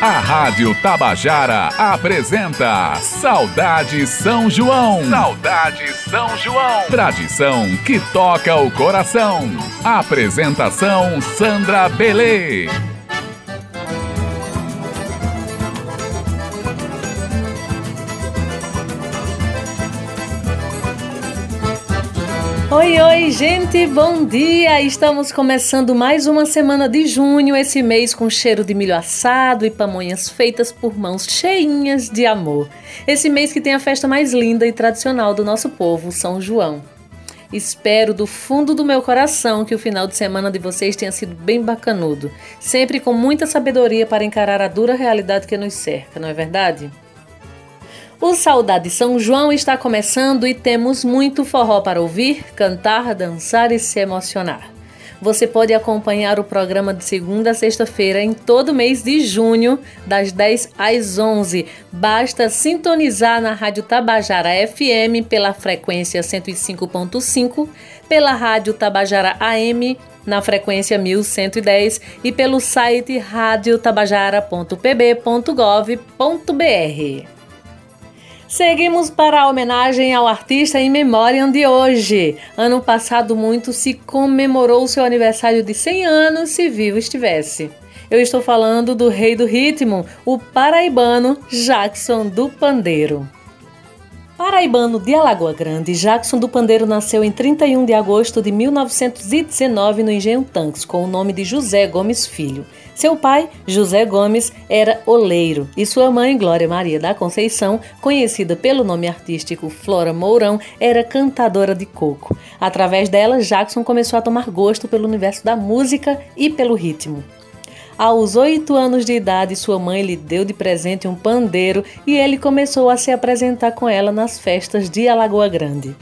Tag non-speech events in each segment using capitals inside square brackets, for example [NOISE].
A Rádio Tabajara apresenta Saudade São João. Saudade São João. Tradição que toca o coração. Apresentação Sandra Belê. Oi, oi, gente, bom dia! Estamos começando mais uma semana de junho, esse mês com cheiro de milho assado e pamonhas feitas por mãos cheinhas de amor. Esse mês que tem a festa mais linda e tradicional do nosso povo, São João. Espero do fundo do meu coração que o final de semana de vocês tenha sido bem bacanudo, sempre com muita sabedoria para encarar a dura realidade que nos cerca, não é verdade? O Saudade São João está começando e temos muito forró para ouvir, cantar, dançar e se emocionar. Você pode acompanhar o programa de segunda a sexta-feira em todo mês de junho, das 10 às 11. Basta sintonizar na Rádio Tabajara FM pela frequência 105.5, pela Rádio Tabajara AM na frequência 1110 e pelo site radiotabajara.pb.gov.br. Seguimos para a homenagem ao artista em memória de hoje. Ano passado muito se comemorou seu aniversário de 100 anos, se vivo estivesse. Eu estou falando do rei do ritmo, o paraibano Jackson do Pandeiro. Paraibano de Alagoa Grande, Jackson do Pandeiro nasceu em 31 de agosto de 1919 no Engenho Tanques, com o nome de José Gomes Filho. Seu pai, José Gomes, era oleiro e sua mãe, Glória Maria da Conceição, conhecida pelo nome artístico Flora Mourão, era cantadora de coco. Através dela, Jackson começou a tomar gosto pelo universo da música e pelo ritmo. Aos oito anos de idade, sua mãe lhe deu de presente um pandeiro e ele começou a se apresentar com ela nas festas de Alagoa Grande.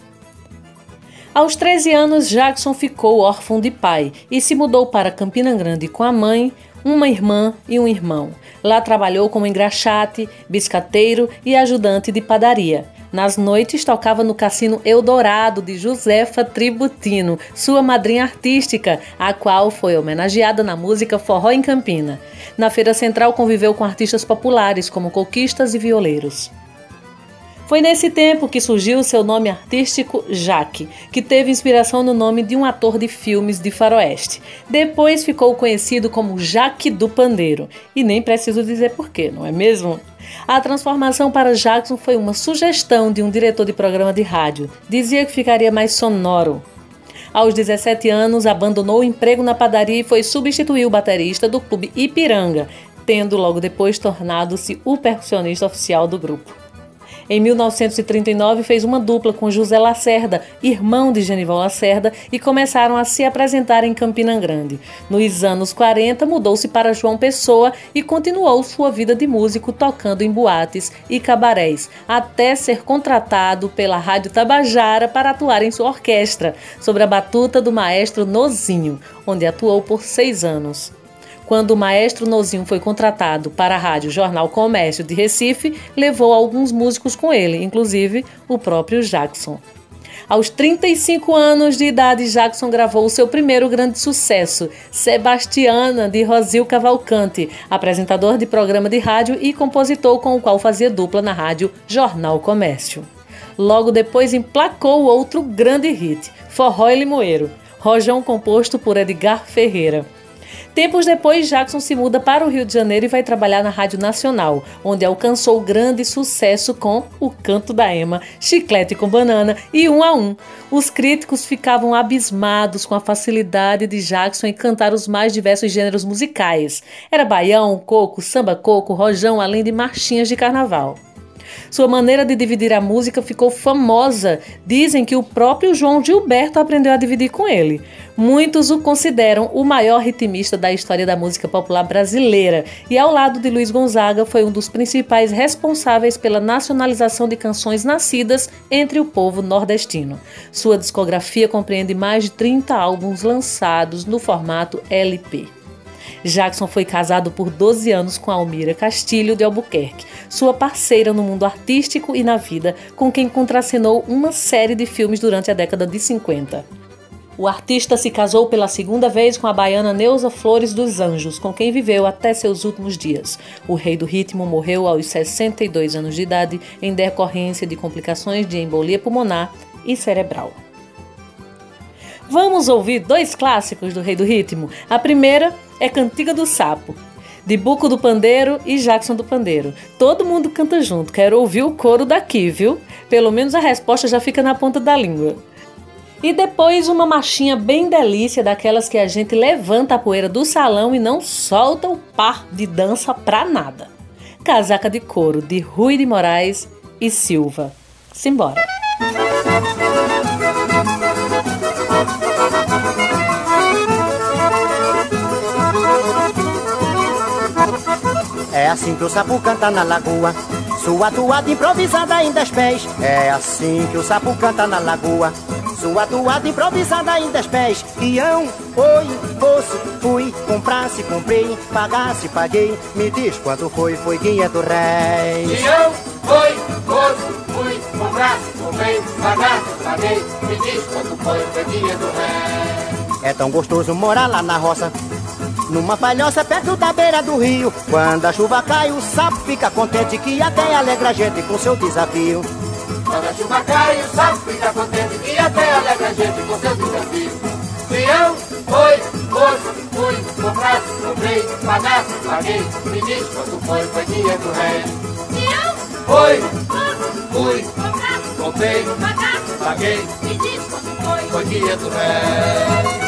Aos 13 anos, Jackson ficou órfão de pai e se mudou para Campina Grande com a mãe, uma irmã e um irmão. Lá trabalhou como engraxate, biscateiro e ajudante de padaria. Nas noites tocava no Cassino Eldorado de Josefa Tributino, sua madrinha artística, a qual foi homenageada na música Forró em Campina. Na Feira Central conviveu com artistas populares como coquistas e violeiros. Foi nesse tempo que surgiu seu nome artístico Jaque, que teve inspiração no nome de um ator de filmes de faroeste. Depois ficou conhecido como Jaque do Pandeiro, e nem preciso dizer porquê, não é mesmo? A transformação para Jackson foi uma sugestão de um diretor de programa de rádio. Dizia que ficaria mais sonoro. Aos 17 anos, abandonou o emprego na padaria e foi substituir o baterista do clube Ipiranga, tendo logo depois tornado-se o percussionista oficial do grupo. Em 1939, fez uma dupla com José Lacerda, irmão de Genival Lacerda, e começaram a se apresentar em Campina Grande. Nos anos 40, mudou-se para João Pessoa e continuou sua vida de músico tocando em boates e cabarés, até ser contratado pela Rádio Tabajara para atuar em sua orquestra, sob a batuta do maestro Nozinho, onde atuou por seis anos. Quando o maestro Nozinho foi contratado para a Rádio Jornal Comércio de Recife, levou alguns músicos com ele, inclusive o próprio Jackson. Aos 35 anos de idade, Jackson gravou o seu primeiro grande sucesso, Sebastiana, de Rosil Cavalcante, apresentador de programa de rádio e compositor com o qual fazia dupla na rádio Jornal Comércio. Logo depois emplacou outro grande hit, Forró e Limoeiro, rojão composto por Edgar Ferreira. Tempos depois, Jackson se muda para o Rio de Janeiro e vai trabalhar na Rádio Nacional, onde alcançou grande sucesso com O Canto da Ema, Chiclete com Banana e Um a Um. Os críticos ficavam abismados com a facilidade de Jackson em cantar os mais diversos gêneros musicais. Era baião, coco, samba coco, rojão, além de marchinhas de carnaval. Sua maneira de dividir a música ficou famosa. Dizem que o próprio João Gilberto aprendeu a dividir com ele. Muitos o consideram o maior ritmista da história da música popular brasileira e, ao lado de Luiz Gonzaga, foi um dos principais responsáveis pela nacionalização de canções nascidas entre o povo nordestino. Sua discografia compreende mais de 30 álbuns lançados no formato LP. Jackson foi casado por 12 anos com Almira Castilho de Albuquerque, sua parceira no mundo artístico e na vida, com quem contracenou uma série de filmes durante a década de 50. O artista se casou pela segunda vez com a baiana Neuza Flores dos Anjos, com quem viveu até seus últimos dias. O rei do ritmo morreu aos 62 anos de idade em decorrência de complicações de embolia pulmonar e cerebral. Vamos ouvir dois clássicos do Rei do Ritmo. A primeira é Cantiga do Sapo, de Buco do Pandeiro e Jackson do Pandeiro. Todo mundo canta junto, quero ouvir o coro daqui, viu? Pelo menos a resposta já fica na ponta da língua. E depois uma machinha bem delícia, daquelas que a gente levanta a poeira do salão e não solta o par de dança pra nada. Casaca de Couro, de Rui de Moraes e Silva. Simbora! É assim que o sapo canta na lagoa. Sua toada improvisada em dez pés. É assim que o sapo canta na lagoa. Sua toada improvisada em dez pés. Ião, oi, fosse, fui, comprasse, comprei, pagasse, paguei. Me diz quanto foi, foi guia do rei. Ião, oi, fosse, fui, comprasse, comprei, pagasse, paguei. Me diz quanto foi, foi guia do rei. É tão gostoso morar lá na roça. Numa palhoça perto da beira do rio Quando a chuva cai o sapo fica contente Que até alegra a gente com seu desafio. Quando a chuva cai o sapo fica contente Que até alegra a gente com seu desafio. Peão, foi, fosse, fui, comprasse, comprei, pagasse, paguei. Me diz quanto foi, foi dia do rei. Peão, Foi, fosse, fui, comprasse, comprei, pagasse, paguei. me diz quanto foi. Foi dia do rei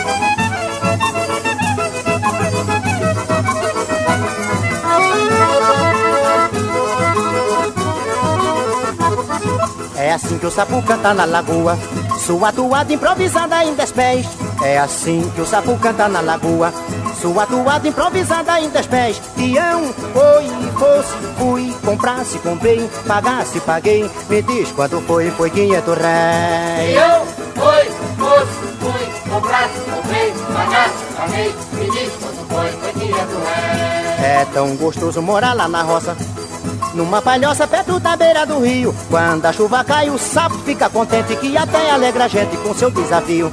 É assim que o sapo canta na lagoa. Sua toada improvisada em dez pés É assim que o sapo canta na lagoa. Sua toada improvisada em dez pés Tião, oi, fosse, fui Comprasse, comprei, pagasse, paguei. Me diz quanto foi, foi quinhentos réis. Eu foi, fosse, fui, comprasse, comprei, pagasse, paguei. Me diz quanto foi, foi quinhentos réis. É tão gostoso morar lá na roça numa palhoça perto da beira do rio Quando a chuva cai o sapo fica contente Que até alegra a gente com seu desafio.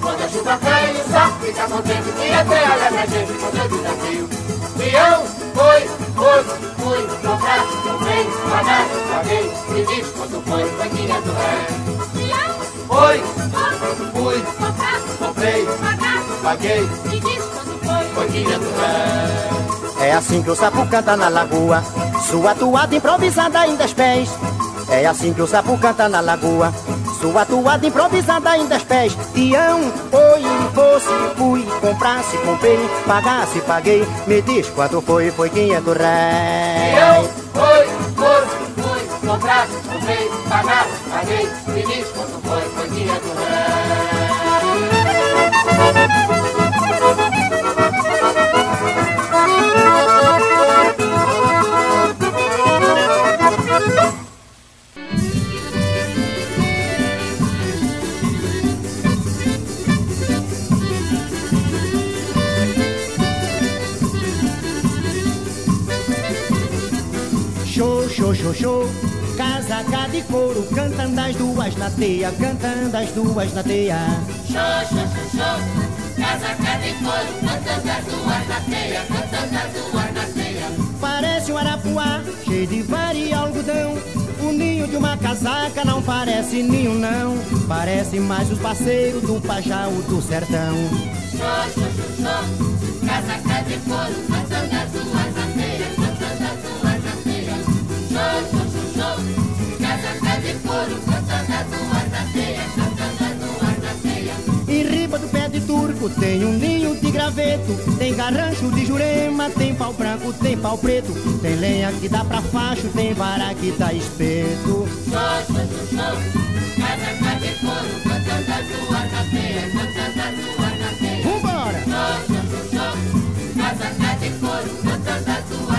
Quando a chuva cai o sapo fica contente Que até alegra a gente com seu desafio. Peão, foi, foi, fui, comprasse, comprei, pagasse, paguei Me diz quanto foi, foi quinhentos réis Peão, Foi, fosse, fui, comprasse, comprei, pagasse, paguei, me diz quanto foi. foi quinhentos réis É assim que o sapo canta na lagoa. Sua toada improvisada em dez pés. É assim que o sapo canta na lagoa. Sua toada improvisada em dez pés. Tião, oi, fosse, fui Comprasse, comprei, pagasse, paguei. Me diz quanto foi, foi quinhentos Eu réis foi, fosse, fui, comprasse, comprei, pagasse, paguei. Me diz quanto foi, foi quinhentos réis Show Casaca de couro Cantando as duas na teia Cantando as duas na teia show. Casaca de couro, cantando as duas na teia, cantando as duas na teia. Parece um arapuá Cheio de varia e algodão O ninho de uma casaca Não parece ninho não Parece mais os parceiros Do Pajau do sertão show, show. Casaca de couro, cantando Couro, cantando as duas na teia, cantando as duas na teia. Em riba do pé de turco tem um ninho de graveto Tem garrancho de jurema, tem pau branco, tem pau preto Tem lenha que dá pra facho, tem vara que dá espeto show, show. Casaca de couro, cantando as duas na teia, cantando as duas na teia. Vambora! Show, show, show, show. Casaca de couro, cantando as duas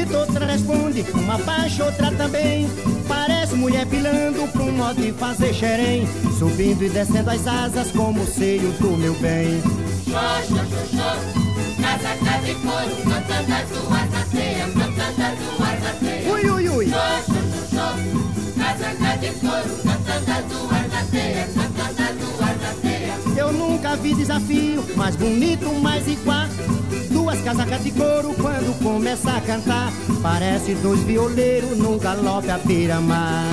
grita, outra responde, uma baixa, outra também Parece mulher pilando pra um modo de fazer xerém Subindo e descendo as asas como o seio do meu bem show, show, show. Casaca de couro, cantando as duas na teia, cantando as duas na teia. Ui, ui, ui! Show, show. Casaca casaca de couro, cantando as duas na teia, cantando as. Eu nunca vi desafio mais bonito, mais igual. Duas casacas de couro quando começa a cantar. Parece dois violeiros num galope à beira-mar.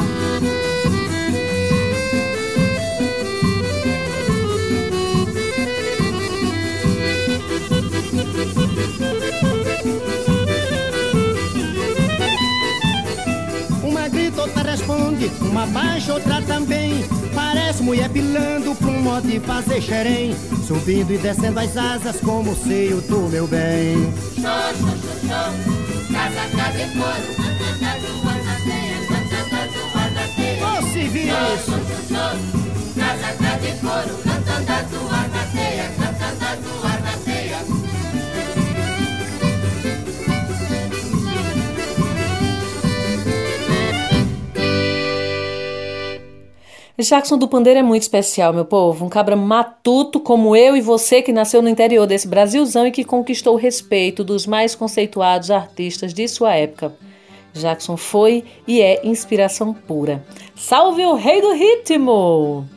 Uma grita, outra responde, uma baixa, outra também. Mulher pilando pra um modo de fazer xerém. Subindo e descendo as asas como o seio do meu bem. Show, show, show, show, casaca de couro, cantando as duas na teia, cantando as duas na teia. Ô, couro, cantando as teia, cantando as duas Jackson do Pandeiro é muito especial, meu povo. Um cabra matuto como eu e você que nasceu no interior desse Brasilzão e que conquistou o respeito dos mais conceituados artistas de sua época. Jackson foi e é inspiração pura. Salve o rei do ritmo!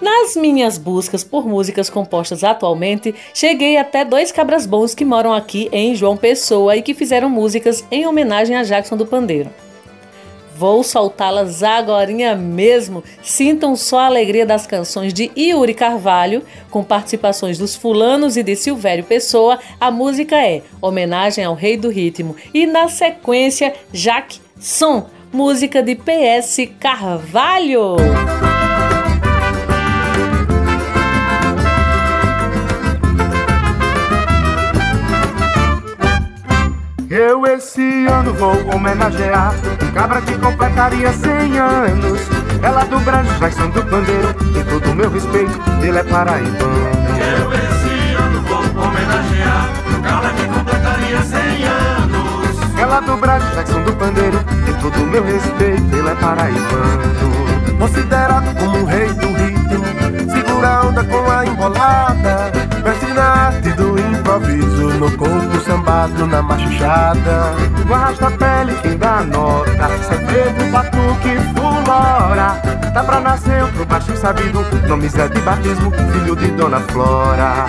Nas minhas buscas por músicas compostas atualmente, cheguei até dois cabras bons que moram aqui em João Pessoa e que fizeram músicas em homenagem a Jackson do Pandeiro. Vou soltá-las agorinha mesmo. Sintam só a alegria das canções de Yuri Carvalho, com participações dos fulanos e de Silvério Pessoa. A música é Homenagem ao Rei do Ritmo. E na sequência, Jaque Som, música de PS Carvalho. Eu esse ano vou homenagear um cabra que completaria 100 anos. Ela do Brasil, Jackson do Pandeiro, tem todo o meu respeito, ele é paraibano. Eu esse ano vou homenagear cabra que completaria 100 anos. Ela do Brasil, Jackson do Pandeiro, tem todo o meu respeito, ele é paraibano. Considerado como o rei do ritmo, segura a onda com a embolada. Mestre na arte do improviso, no corpo sambado, na machuchada. No arrasta pele quem dá nota, cerveja, batuque, fulora. Dá pra nascer outro baixo sabido, nome Zé de batismo, filho de Dona Flora.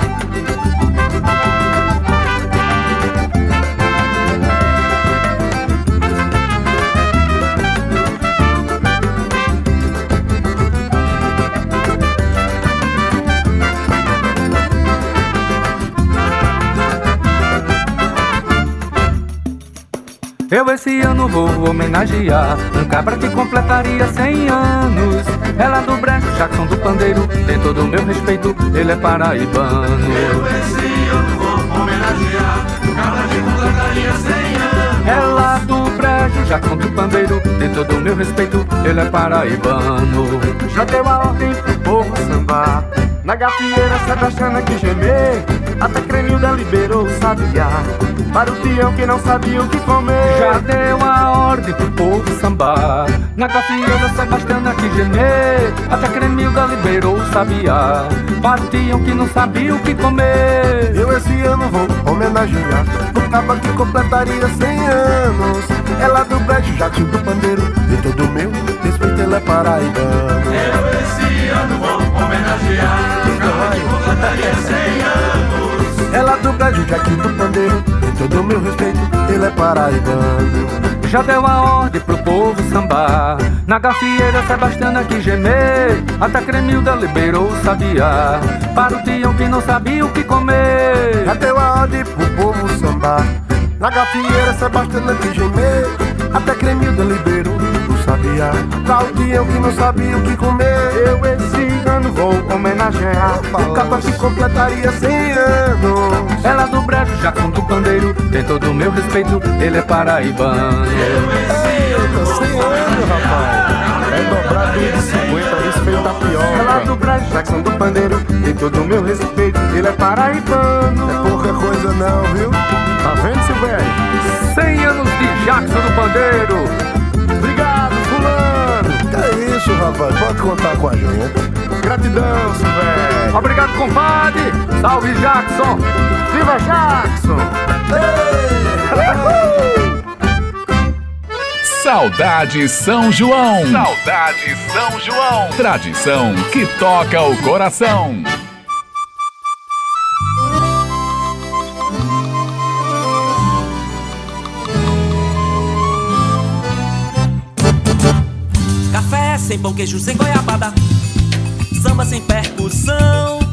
Esse ano vou homenagear um cabra que completaria 100 anos. Ela do brejo, Jackson do pandeiro, tem todo o meu respeito, ele é paraibano. Eu esse ano vou homenagear um cabra que completaria 100 anos. Ela do brejo, Jackson do pandeiro, tem todo o meu respeito, ele é paraibano. Já deu a ordem pro povo sambar, na gafieira Sebastiana que gemer, até Cremilda liberou o sabiá. Para o peão que não sabia o que comer. Já deu a ordem pro povo sambar. Na gafieira Sebastiana que gemer. Até Cremilda liberou o sabiá. Para o peão que não sabia o que comer. Eu esse ano vou homenagear O caba que completaria 100 anos. Ela do brejo, Jackson do pandeiro De todo o meu respeito, ele é paraibano. Eu esse ano vou homenagear um cabra que completaria 100 anos. Ela do pandeiro De todo o meu respeito, ele é paraibano. Já deu a ordem pro povo sambar. Na gafieira Sebastiana que gemer. Até Cremilda liberou o sabiá. Para o peão que não sabia o que comer. Já deu a ordem pro povo sambar. Na gafieira Sebastiana que gemer. Até Cremilda liberou sabiá Pra o peão que não sabia o que comer. Eu esse ano vou homenagear. O caba que completaria 100 anos Ela do brejo, Jackson do pandeiro. Tem todo o meu respeito, ele é paraibano. Eita, 100 anos, rapaz. É dobrado de 50, isso feio Ela tapioca do brejo, Jackson do pandeiro. Tem todo o meu respeito, ele é paraibano. É pouca coisa não, viu? Tá vendo, Silvério? 100 anos de Jackson do pandeiro rapaz, pode contar com a gente Gratidão, Silvério Obrigado, compadre Salve, Jackson Viva Jackson Saudade São João. Saudade São João. Tradição que toca o coração. Sem pão, queijo, sem goiabada. Samba sem percussão.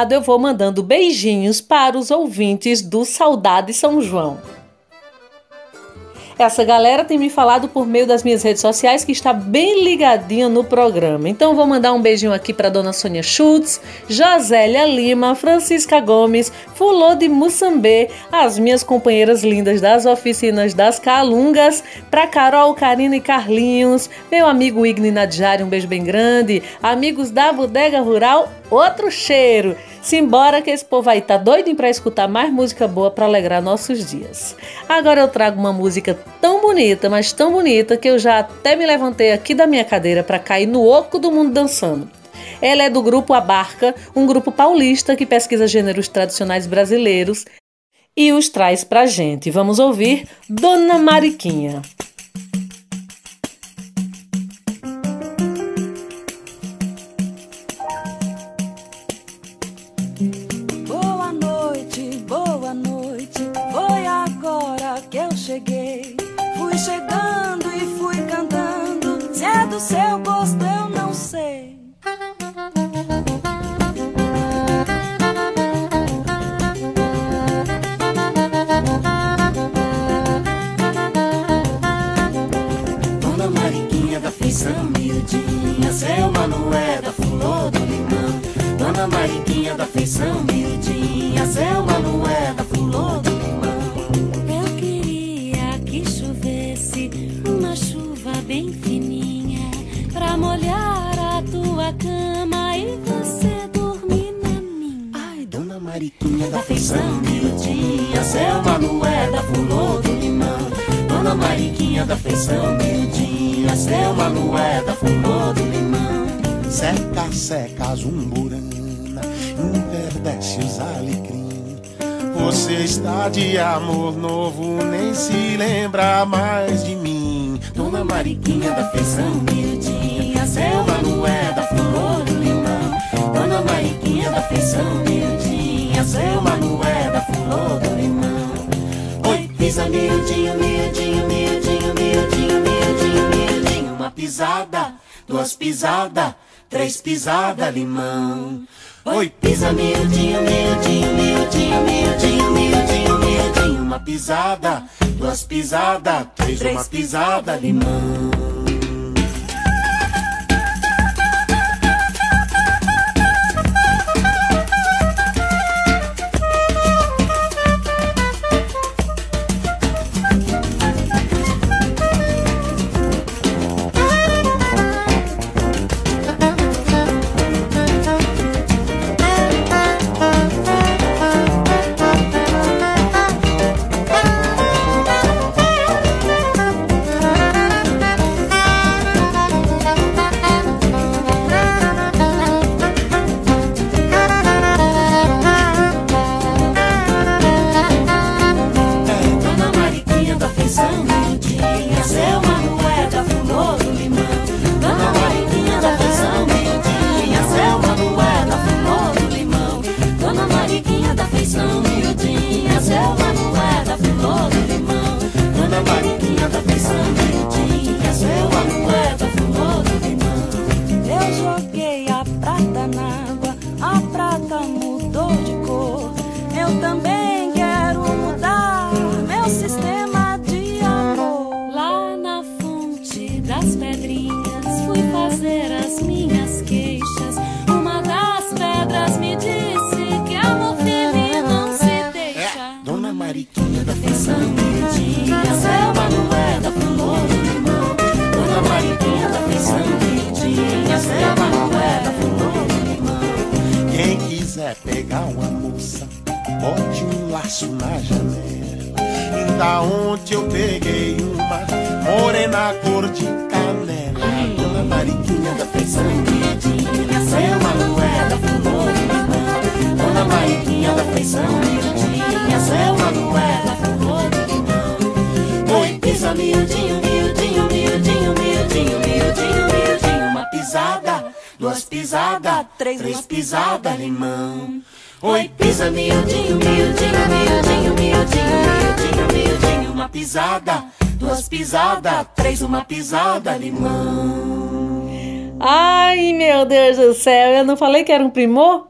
Danado, eu vou mandando beijinhos para os ouvintes do Saudade São João. Essa galera tem me falado por meio das minhas redes sociais que está bem ligadinha no programa. Então vou mandar um beijinho aqui para dona Sônia Schultz, Josélia Lima, Francisca Gomes, Fulô de Mussambê, as minhas companheiras lindas das oficinas das Calungas, para Carol, Karina e Carlinhos, meu amigo Igni Nadjari, um beijo bem grande, amigos da Bodega Rural, outro cheiro. Simbora que esse povo aí tá doido para escutar mais música boa para alegrar nossos dias. Agora eu trago uma música tão bonita, mas tão bonita que eu já até me levantei aqui da minha cadeira para cair no oco do mundo dançando. Ela é do grupo Abarca, um grupo paulista que pesquisa gêneros tradicionais brasileiros e os traz pra gente. Vamos ouvir Dona Mariquinha. Amor novo, nem se lembra mais de mim. Dona Mariquinha da feição miudinha, seu Manué da flor do limão. Dona Mariquinha da feição miudinha, seu Manué da flor do limão. Oi, pisa miudinho, miudinho, miudinho, miudinho, miudinho, miudinho. Uma pisada, duas pisadas, três pisada limão. Oi, pisa miudinho, miudinho, miudinho, miudinho, miudinho. Uma pisada, duas pisadas, três, uma pisada limão. Pisa miudinho, miudinho, miudinho, miudinho, miudinho, miudinho. Uma pisada, duas pisadas, três, três pisada limão. Oi, pisa miudinho, miudinho, miudinho, miudinho, miudinho, miudinho. Uma pisada, duas pisadas, três, uma pisada limão. Ai, meu Deus do céu, eu não falei que era um primor?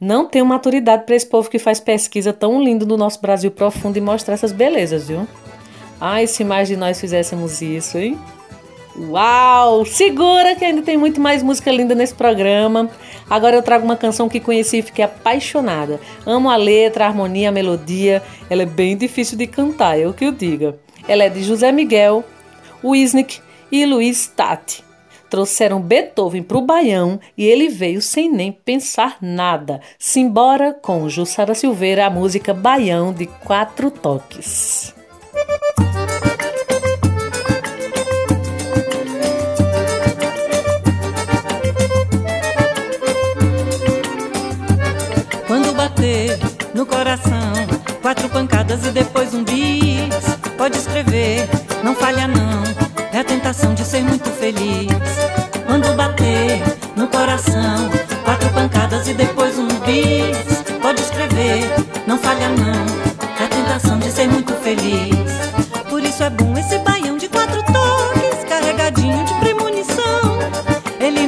Não tenho maturidade para esse povo que faz pesquisa tão lindo do nosso Brasil profundo e mostrar essas belezas, viu? Ai, se mais de nós fizéssemos isso, hein? Uau! Segura que ainda tem muito mais música linda nesse programa. Agora eu trago uma canção que conheci e fiquei apaixonada. Amo a letra, a harmonia, a melodia. Ela é bem difícil de cantar, eu que o diga. Ela é de José Miguel, Wisnik e Luiz Tati. Trouxeram Beethoven para o Baião e ele veio sem nem pensar nada. Simbora com Jussara Silveira, a música Baião de quatro toques. Quando bater no coração, quatro pancadas e depois um bis. Pode escrever, não falha não. É a tentação de ser muito feliz. Quando bater no coração, quatro pancadas e depois um bis. Pode escrever, não falha não. É a tentação de ser muito feliz.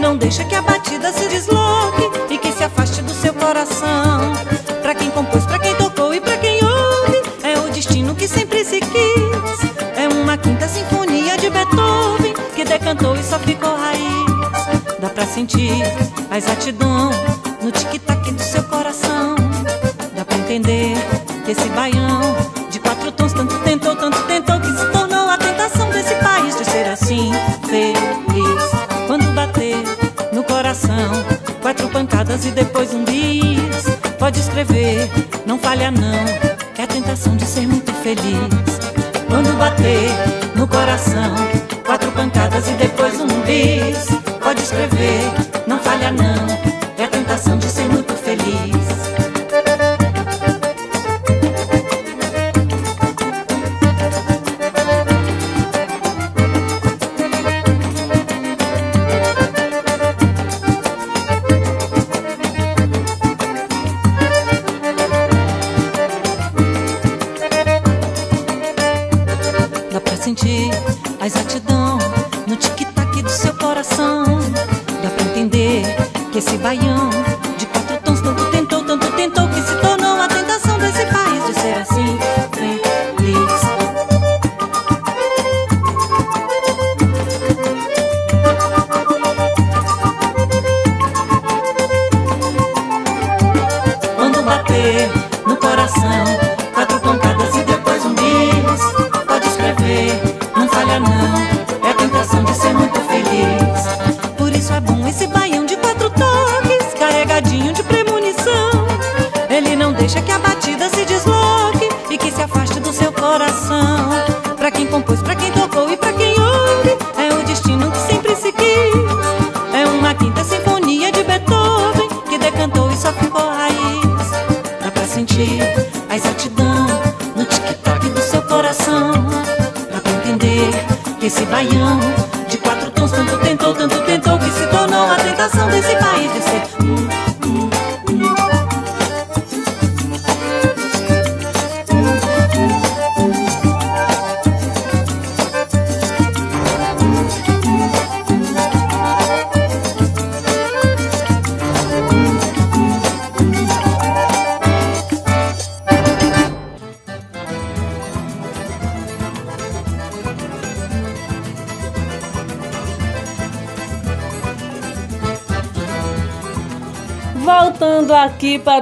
Não deixa que a batida se desloque e que se afaste do seu coração. Pra quem compôs, pra quem tocou e pra quem ouve, é o destino que sempre se quis. É uma quinta sinfonia de Beethoven que decantou e só ficou raiz. Dá pra sentir a exatidão no tic-tac do seu coração. Dá pra entender que esse baião e depois um bis. Pode escrever, não falha não, é a tentação de ser muito feliz. Quando bater no coração, quatro pancadas e depois um bis. Pode escrever, não falha não, é a tentação de ser muito feliz. Deixa que a batida se desloque e que se afaste do seu coração. Pra quem compôs, pra quem tocou e pra quem ouve, é o destino que sempre se quis. É uma quinta sinfonia de Beethoven que decantou e só ficou raiz. Dá pra sentir a exatidão no tic-tac do seu coração. Dá pra entender que esse baião de quatro tons tanto tentou, tanto tentou que se tornou a tentação desse país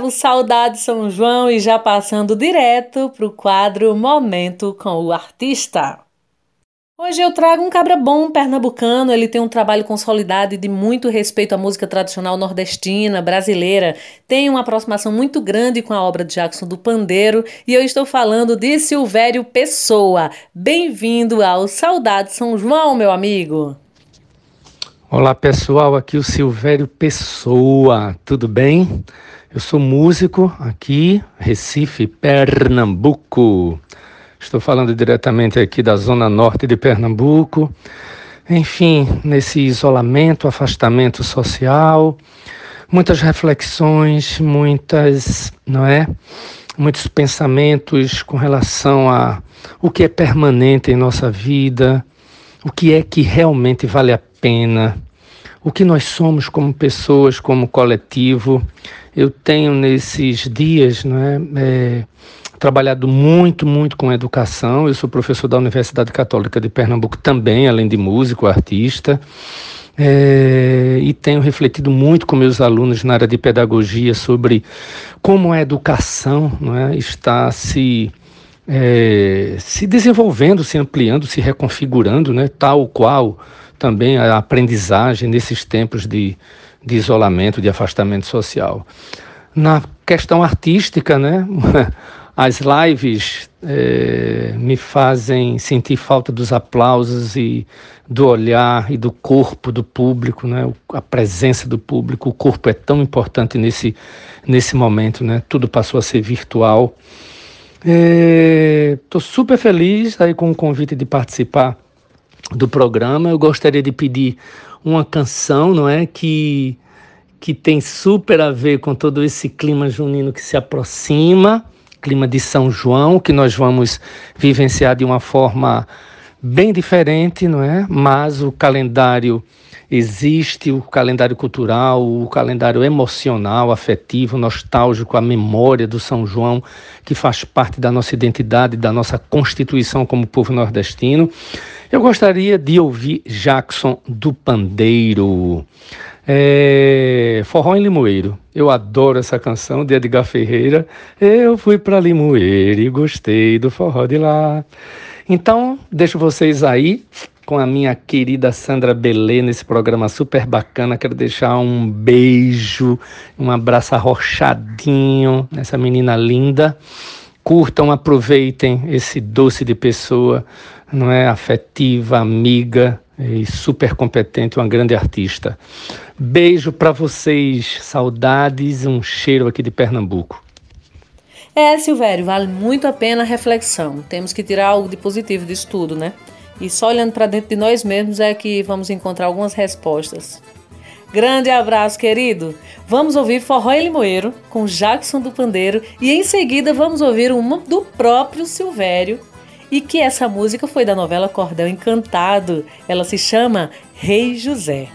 aqui para o Saudade São João e já passando direto para o quadro Momento com o Artista. Hoje eu trago um cabra bom pernambucano, ele tem um trabalho consolidado e de muito respeito à música tradicional nordestina, brasileira, tem uma aproximação muito grande com a obra de Jackson do Pandeiro e eu estou falando de Silvério Pessoa. Bem-vindo ao Saudade São João, meu amigo! Olá pessoal, aqui o Silvério Pessoa, tudo bem? Eu sou músico aqui, Recife, Pernambuco. Estou falando diretamente aqui da zona norte de Pernambuco. Enfim, nesse isolamento, afastamento social, muitas reflexões, muitas, não é? Muitos pensamentos com relação a o que é permanente em nossa vida, o que é que realmente vale a pena, o que nós somos como pessoas, como coletivo. Eu tenho nesses dias não é, trabalhado muito, muito com educação. Eu sou professor da Universidade Católica de Pernambuco também, além de músico, artista. É, e tenho refletido muito com meus alunos na área de pedagogia sobre como a educação é, está se é, se desenvolvendo, se ampliando, se reconfigurando, né, tal qual também a aprendizagem nesses tempos de, de isolamento, de afastamento social. Na questão artística, né, [LAUGHS] as lives é, me fazem sentir falta dos aplausos e do olhar e do corpo do público, né, a presença do público. O corpo é tão importante nesse, nesse momento, né, tudo passou a ser virtual. Estou é, super feliz aí com o convite de participar do programa. Eu gostaria de pedir uma canção, não é, que que tem super a ver com todo esse clima junino que se aproxima, clima de São João, que nós vamos vivenciar de uma forma bem diferente, não é? Mas o calendário existe, o calendário cultural, o calendário emocional, afetivo, nostálgico, a memória do São João, que faz parte da nossa identidade, da nossa constituição como povo nordestino. Eu gostaria de ouvir Jackson do Pandeiro. É, Forró em Limoeiro. Eu adoro essa canção de Edgar Ferreira. Eu fui para Limoeiro e gostei do forró de lá. Então, deixo vocês aí com a minha querida Sandra Belê nesse programa super bacana. Quero deixar um beijo, um abraço arrochadinho nessa menina linda. Curtam, aproveitem esse doce de pessoa, não é afetiva, amiga e super competente, uma grande artista. Beijo para vocês, saudades, um cheiro aqui de Pernambuco. É, Silvério, vale muito a pena a reflexão. Temos que tirar algo de positivo disso tudo, né? E só olhando para dentro de nós mesmos é que vamos encontrar algumas respostas. Grande abraço, querido! Vamos ouvir Forró e Limoeiro com Jackson do Pandeiro e em seguida vamos ouvir uma do próprio Silvério e que essa música foi da novela Cordão Encantado. Ela se chama Rei José.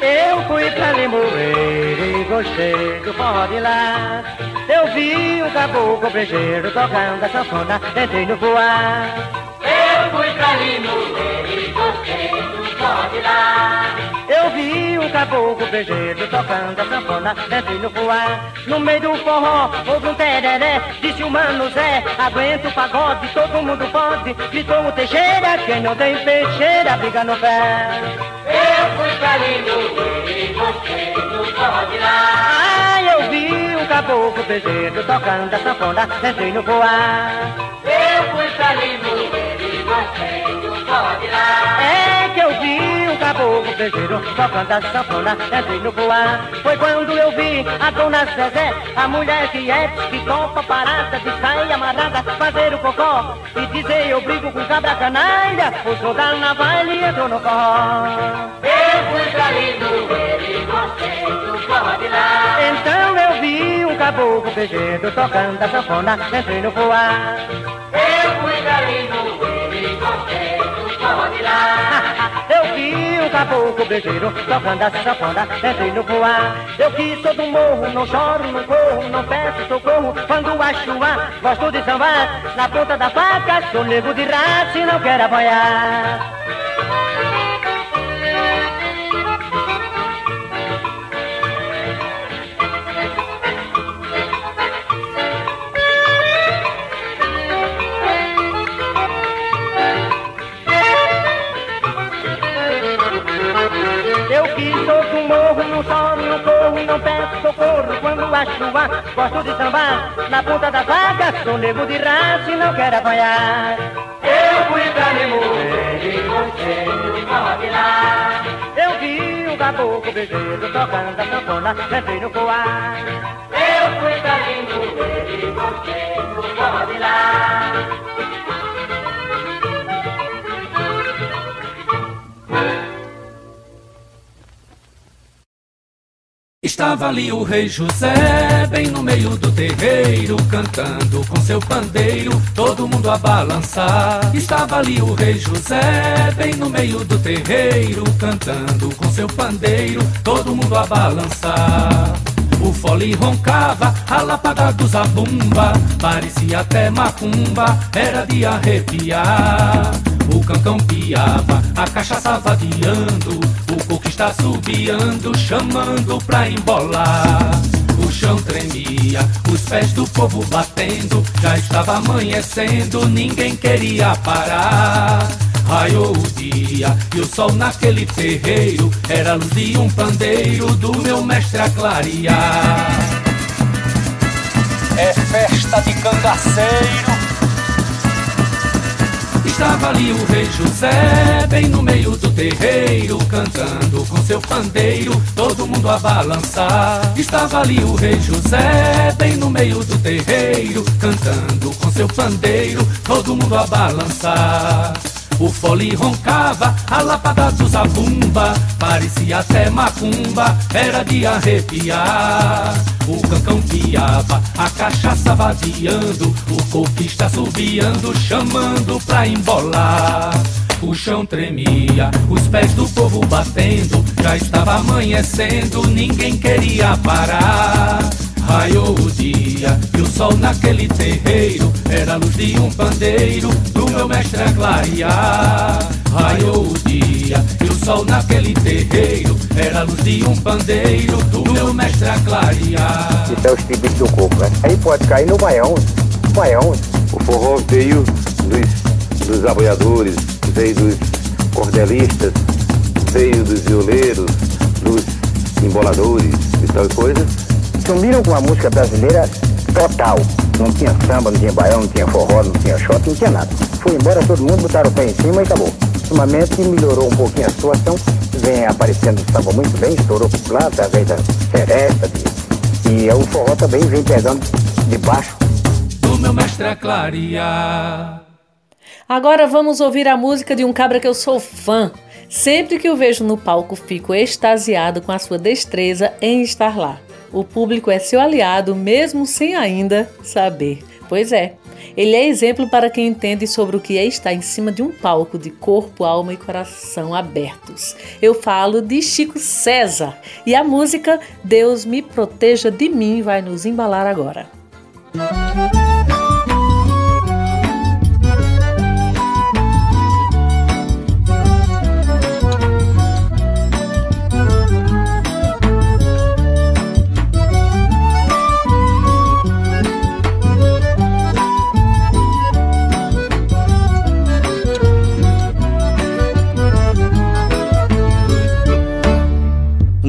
Eu fui pra Limoeiro e gostei do forró de lá. Eu vi um caboclo brejeiro tocando a sanfona, entrei no voar. Eu e vi um caboclo brejeiro tocando a sanfona, entrei no voar. No meio do forró, houve um tereré, disse o mano Zé, aguenta o pagode, todo mundo pode. Gritou o Teixeira, quem não tem peixeira, briga no pé. Eu fui pra Limoeiro e gostei do forró de lá. Ah, eu vi caboclo brejeiro tocando a sanfona, entrei no voar. Eu fui pra um caboclo brejeiro tocando a sanfona, entrei no voar. Foi quando eu vi a dona Zezé, a mulher que é, que topa parada, de sair amarrada, fazer o cocó e dizer eu brigo com cabra canalha. O soldado na baile entrou no forró. Eu fui pra Limoeiro e gostei do forró de lá. Então eu vi um caboclo brejeiro tocando a sanfona, entrei no voar. Eu fui pra Limoeiro e gostei [LAUGHS] Eu vi um caboclo brejeiro tocando a sanfona, entrei no voar. Eu que sou do morro, não choro, não corro, não peço socorro. Quando a chuva, gosto de sambar. Na ponta da faca, sou nego de raça e não quero apanhar. Gosto de sambar. Na ponta da faca, sou nego de raça e não quero apanhar. Eu fui pra Limoeiro e gostei de lá. Eu vi um caboclo brejeiro tocando a sanfona, entrei no coar. Eu fui pra Limoeiro e gostei de lá. Estava ali o rei José, bem no meio do terreiro, cantando com seu pandeiro, todo mundo a balançar. Estava ali o rei José, bem no meio do terreiro, cantando com seu pandeiro, todo mundo a balançar. O fole roncava, a lapada do zabumba, parecia até macumba, era de arrepiar. O cancão piava, a cachaça vadiando, o coco está subiando, chamando pra embolar. O chão tremia, os pés do povo batendo, já estava amanhecendo, ninguém queria parar. Raiou o dia e o sol naquele terreiro era a luz de um pandeiro do meu mestre a clarear. É festa de cangaceiro. Estava ali o rei José, bem no meio do terreiro, cantando com seu pandeiro, todo mundo a balançar. Estava ali o rei José, bem no meio do terreiro, cantando com seu pandeiro, todo mundo a balançar. O fole roncava, a lapada do zabumba, parecia até macumba, era de arrepiar. O cancão piava, a cachaça vadiando, o coquista subiando, chamando pra embolar. O chão tremia, os pés do povo batendo, já estava amanhecendo, ninguém queria parar. Raiou o e o sol naquele terreiro era a luz de um pandeiro do meu mestre a clarear. Raiou o dia e o sol naquele terreiro era a luz de um pandeiro do meu mestre a clarear. Isso é os tipos do coco, né? Aí pode cair no baião, baião. O forró veio dos, dos aboiadores, veio dos cordelistas, veio dos violeiros, dos emboladores e tal coisa. Sumiram com a música brasileira total. Não tinha samba, não tinha baião, não tinha forró, não tinha shot, não tinha nada. Foi embora todo mundo, botaram o pé em cima e acabou. Ultimamente melhorou um pouquinho a situação, vem aparecendo o samba muito bem, estourou por lá, através da seresta, de, e o forró também vem pegando de baixo. Do meu mestre a clarear. Agora vamos ouvir a música de um cabra que eu sou fã. Sempre que o vejo no palco, fico extasiado com a sua destreza em estar lá. O público é seu aliado, mesmo sem ainda saber. Pois é, Ele é exemplo para quem entende sobre o que é estar em cima de um palco de corpo, alma e coração abertos. Eu falo de Chico César e a música Deus me proteja de mim vai nos embalar agora. Música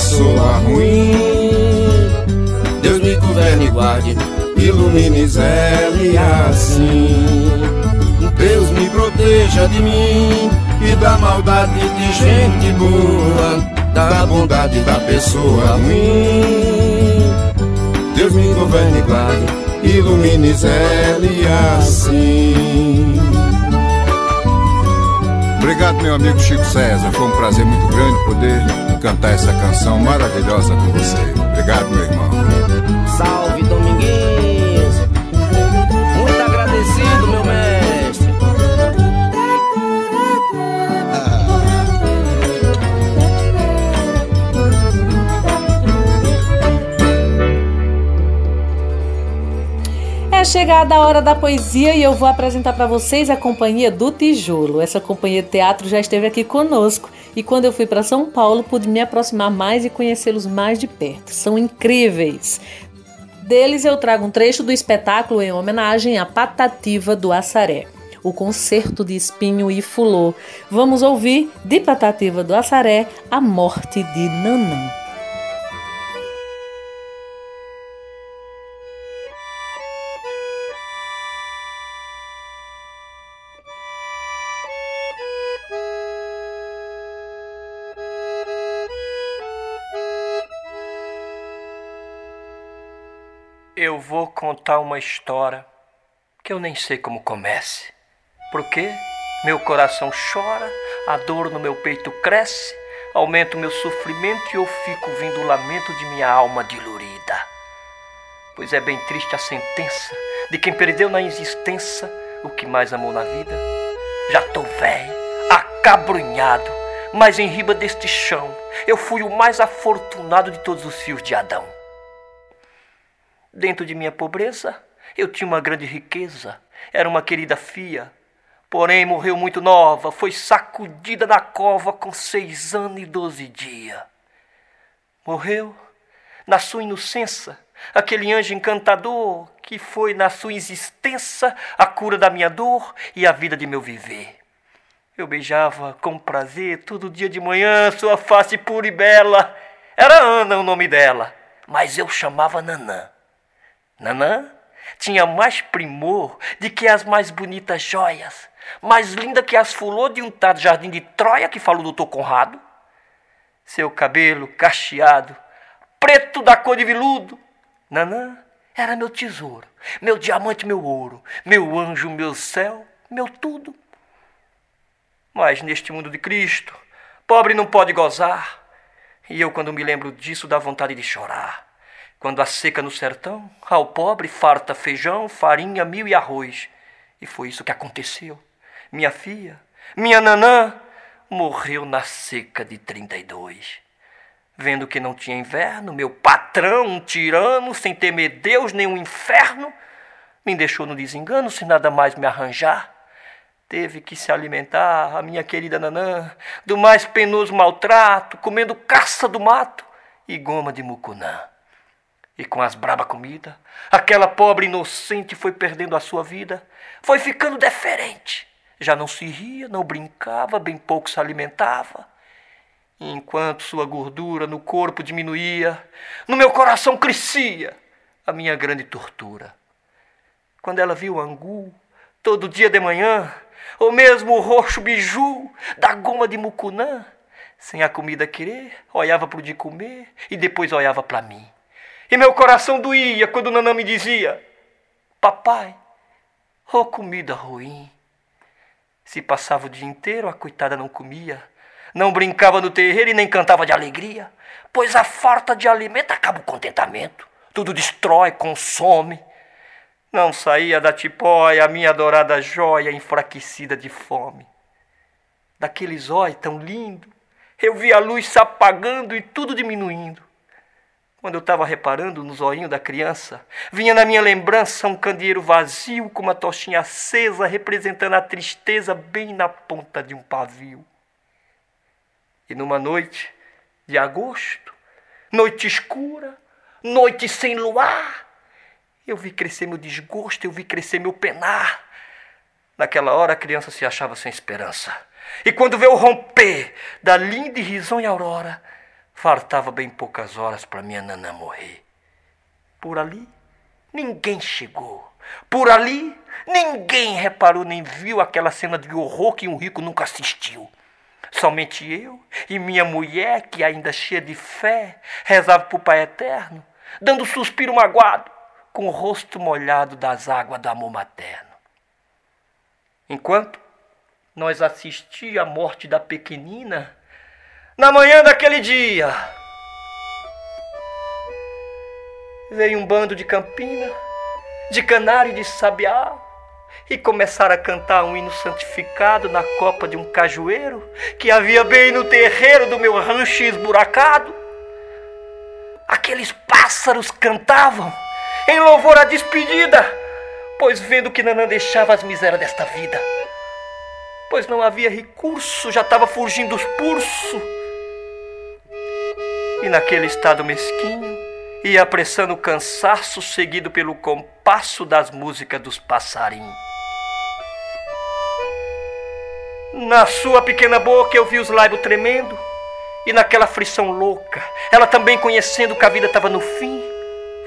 Pessoa ruim. Deus me governe e guarde, ilumine Zé assim. Deus me proteja de mim e da maldade de gente boa, da bondade da pessoa ruim. Deus me governe e guarde, ilumine Zé assim. Obrigado, meu amigo Chico César. Foi um prazer muito grande poder cantar essa canção maravilhosa com você. É chegada a hora da poesia e eu vou apresentar para vocês a Companhia do Tijolo. Essa companhia de teatro já esteve aqui conosco e quando eu fui para São Paulo pude me aproximar mais e conhecê-los mais de perto. São incríveis. Deles eu trago um trecho do espetáculo em homenagem à Patativa do Assaré, o concerto de espinho e fulô. Vamos ouvir de Patativa do Assaré a morte de Nanã. Vou contar uma história que eu nem sei como comece. Porque meu coração chora, a dor no meu peito cresce, aumenta o meu sofrimento e eu fico vendo o lamento de minha alma dilurida. Pois é bem triste a sentença de quem perdeu na existência o que mais amou na vida. Já tô velho, acabrunhado, mas em riba deste chão eu fui o mais afortunado de todos os fios de Adão. Dentro de minha pobreza, eu tinha uma grande riqueza. Era uma querida fia. Porém, morreu muito nova, foi sacudida na cova com seis anos e doze dias. Morreu na sua inocência, aquele anjo encantador que foi na sua existência a cura da minha dor e a vida de meu viver. Eu beijava com prazer todo dia de manhã sua face pura e bela. Era Ana o nome dela, mas eu chamava Nanã. Nanã tinha mais primor de que as mais bonitas joias, mais linda que as flores de um tal jardim de Troia que falou o doutor Conrado. Seu cabelo cacheado, preto da cor de veludo. Nanã era meu tesouro, meu diamante, meu ouro, meu anjo, meu céu, meu tudo. Mas neste mundo de Cristo, pobre não pode gozar. E eu, quando me lembro disso, dá vontade de chorar. Quando a seca no sertão, ao pobre farta feijão, farinha, mil e arroz. E foi isso que aconteceu. Minha filha, minha nanã, morreu na seca de 32. Vendo que não tinha inverno, meu patrão, um tirano, sem temer Deus nem o um inferno, me deixou no desengano sem nada mais me arranjar. Teve que se alimentar, a minha querida Nanã, do mais penoso maltrato, comendo caça do mato e goma de mucunã. E com as braba comida, aquela pobre inocente foi perdendo a sua vida, foi ficando deferente. Já não se ria, não brincava, bem pouco se alimentava. E enquanto sua gordura no corpo diminuía, no meu coração crescia a minha grande tortura. Quando ela viu o angu, todo dia de manhã, ou mesmo o roxo biju da goma de mucunã, sem a comida querer, olhava para o de comer e depois olhava para mim. E meu coração doía quando Nanã me dizia: Papai, oh comida ruim. Se passava o dia inteiro, a coitada não comia, não brincava no terreiro e nem cantava de alegria, pois a falta de alimento acaba o contentamento, tudo destrói, consome. Não saía da tipóia a minha adorada joia enfraquecida de fome. Daqueles olhos tão lindo, eu vi a luz se apagando e tudo diminuindo. Quando eu estava reparando no zoinho da criança, vinha na minha lembrança um candeeiro vazio com uma tochinha acesa representando a tristeza bem na ponta de um pavio. E numa noite de agosto, noite escura, noite sem luar, eu vi crescer meu desgosto, eu vi crescer meu penar. Naquela hora a criança se achava sem esperança. E quando veio o romper da linda e risonha aurora, Faltava bem poucas horas para minha nanã morrer. Por ali, ninguém chegou. Por ali, ninguém reparou nem viu aquela cena de horror que um rico nunca assistiu. Somente eu e minha mulher, que ainda cheia de fé, rezava para o Pai Eterno, dando suspiro magoado, com o rosto molhado das águas do amor materno. Enquanto nós assistíamos à morte da pequenina, na manhã daquele dia, veio um bando de campina, de canário e de sabiá, e começaram a cantar um hino santificado na copa de um cajueiro que havia bem no terreiro do meu rancho esburacado. Aqueles pássaros cantavam em louvor à despedida, pois vendo que Nanã deixava as misérias desta vida, pois não havia recurso, já estava fugindo os pulsos e naquele estado mesquinho ia apressando o cansaço seguido pelo compasso das músicas dos passarinhos. Na sua pequena boca eu vi os laibos tremendo, e naquela frição louca, ela também conhecendo que a vida estava no fim,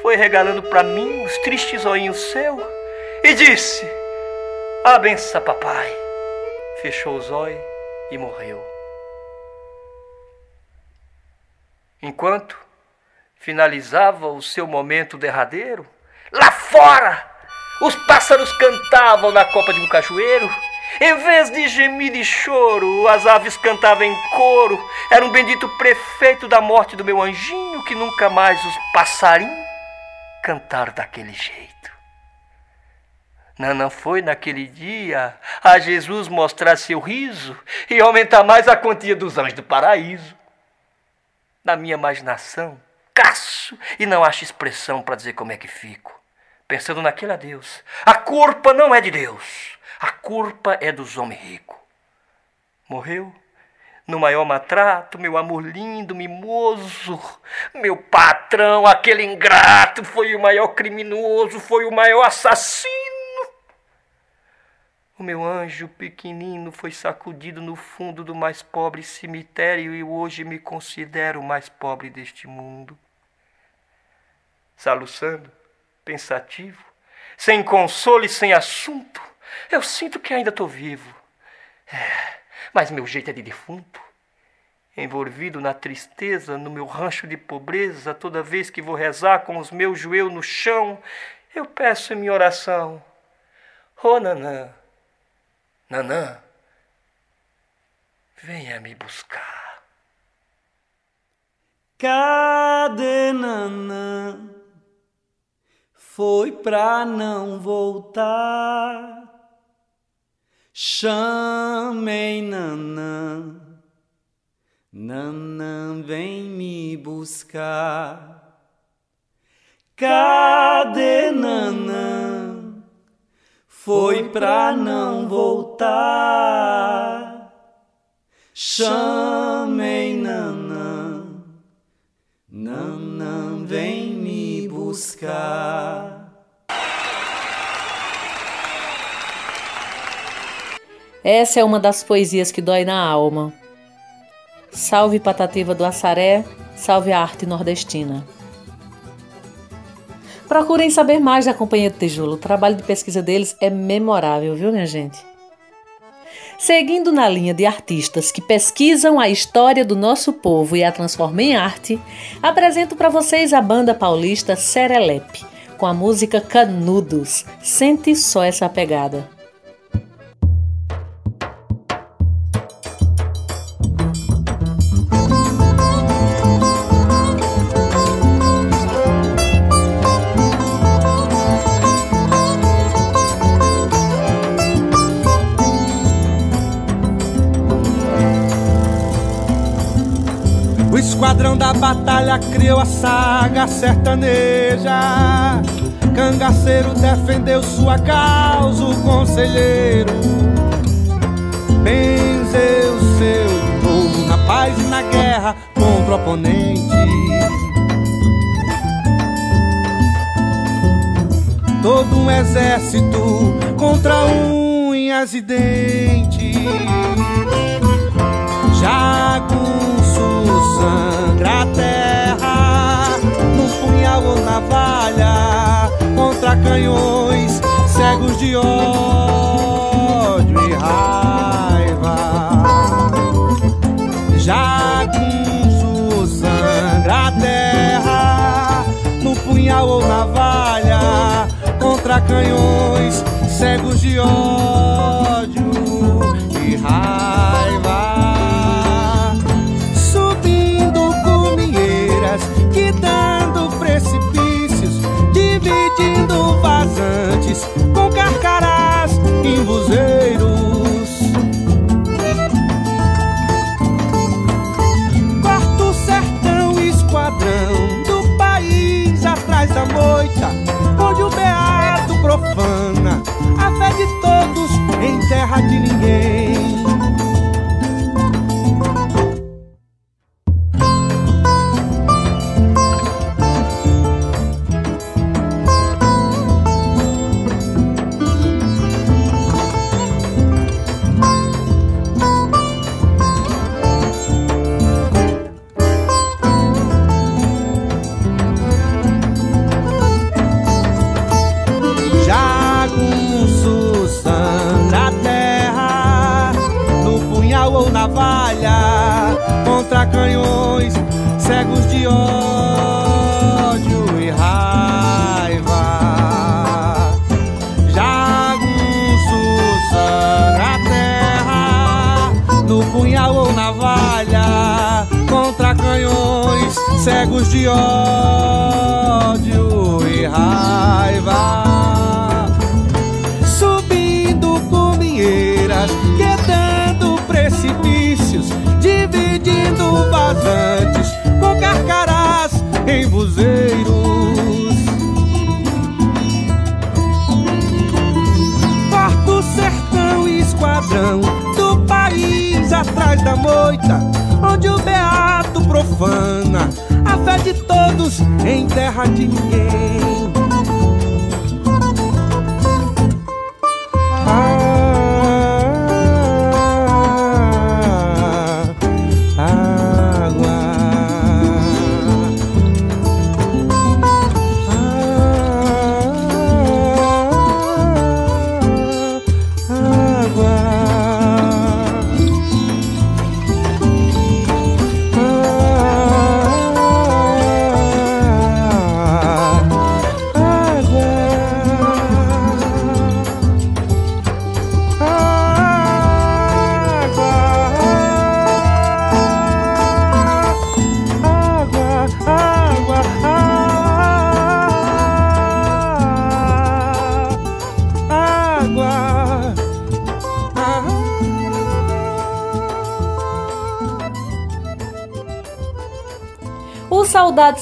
foi regalando para mim os tristes olhinhos seu e disse: Abença, papai. Fechou os olhos e morreu. Enquanto finalizava o seu momento derradeiro, Lá fora, os pássaros cantavam na copa de um cajueiro. Em vez de gemir e choro, as aves cantavam em coro. Era um bendito prefeito da morte do meu anjinho que nunca mais os passarinhos cantaram daquele jeito. Não foi naquele dia a Jesus mostrar seu riso e aumentar mais a quantia dos anjos do paraíso. Na minha imaginação, caço e não acho expressão para dizer como é que fico. Pensando naquele adeus. A culpa não é de Deus, a culpa é dos homens ricos. Morreu no maior maltrato, meu amor lindo, mimoso, meu patrão, aquele ingrato, foi o maior criminoso, foi o maior assassino. O meu anjo pequenino foi sacudido no fundo do mais pobre cemitério e hoje me considero o mais pobre deste mundo. Saluçando, pensativo, sem consolo e sem assunto, eu sinto que ainda estou vivo. É, mas meu jeito é de defunto. Envolvido na tristeza, no meu rancho de pobreza, toda vez que vou rezar com os meus joelhos no chão, eu peço em minha oração: Oh, Nanã, Nanã, venha me buscar. Cadê Nanã? Foi pra não voltar. Chamei Nanã, Nanã vem me buscar. Cadê Nanã? Foi pra não voltar. Chamei Nanã, Nanã vem me buscar. Essa é uma das poesias que dói na alma. Salve Patativa do Assaré, salve a arte nordestina. Procurem saber mais da Companhia do Tijolo. O trabalho de pesquisa deles é memorável, viu, minha gente? Seguindo na linha de artistas que pesquisam a história do nosso povo e a transformam em arte, apresento para vocês a banda paulista Serelepe, com a música Canudos. Sente só essa pegada. Criou a saga sertaneja. Cangaceiro defendeu sua causa, o conselheiro. Benzeu seu povo na paz e na guerra contra o oponente. Todo um exército contra unhas e dentes. Jagunço sangra a terra punhal ou navalha contra canhões cegos de ódio e raiva. Jagunço sangra a terra no punhal ou navalha contra canhões cegos de ódio e raiva. Subindo cumieiras, quitando precipícios, dividindo vazantes com carcarás em buzeiros.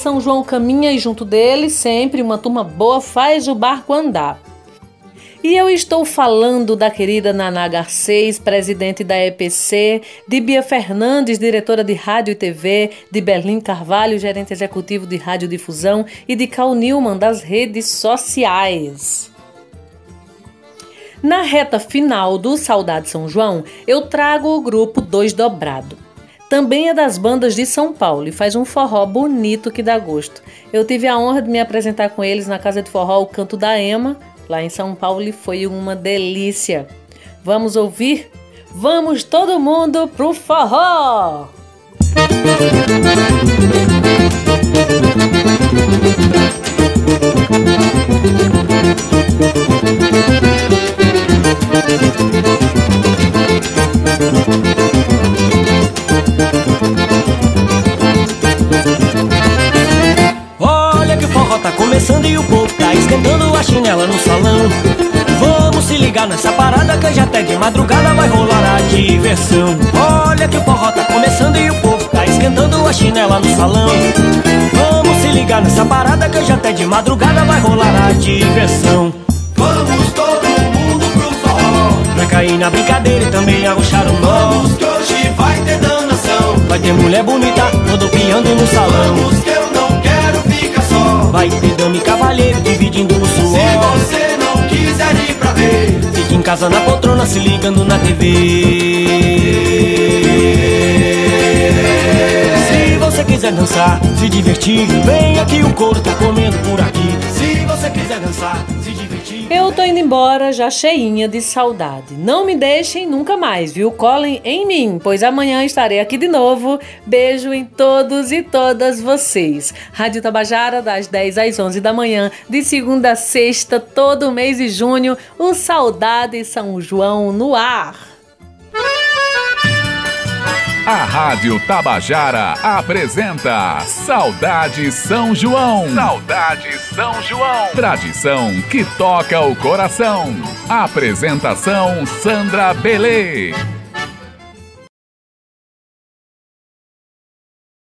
São João caminha e junto dele sempre uma turma boa faz o barco andar. E eu estou falando da querida Naná Garcês, presidente da EPC, de Bia Fernandes, diretora de Rádio e TV, de Berlim Carvalho, gerente executivo de Radiodifusão e de Cal Newman das redes sociais. Na reta final do Saudade São João, eu trago o grupo Dois Dobrado. Também é das bandas de São Paulo e faz um forró bonito que dá gosto. Eu tive a honra de me apresentar com eles na casa de forró O Canto da Ema, lá em São Paulo, e foi uma delícia. Vamos ouvir? Vamos todo mundo pro forró! Olha salão. Vamos se ligar nessa parada que hoje até de madrugada vai rolar a diversão. Vamos todo mundo pro forró. Vai cair na brincadeira e também arrochar o nó. Vamos que hoje vai ter danação. Vai ter mulher bonita rodopiando no salão. Vamos que eu não quero ficar só. Vai ter dama e cavalheiro dividindo o suor. Se você não quiser ir pra ver, Fica em casa na poltrona se ligando na TV. Quiser dançar, se divertir, vem aqui o couro tá comendo por aqui. Se você quiser dançar, se divertir. Eu tô indo embora já cheinha de saudade. Não me deixem nunca mais, viu? Colhem em mim, pois amanhã estarei aqui de novo. Beijo em todos e todas vocês. Rádio Tabajara, das 10 às 11 da manhã, de segunda a sexta, todo mês de junho, o Saudade São João no ar. A Rádio Tabajara apresenta Saudade São João. Saudade São João. Tradição que toca o coração. Apresentação Sandra Belê.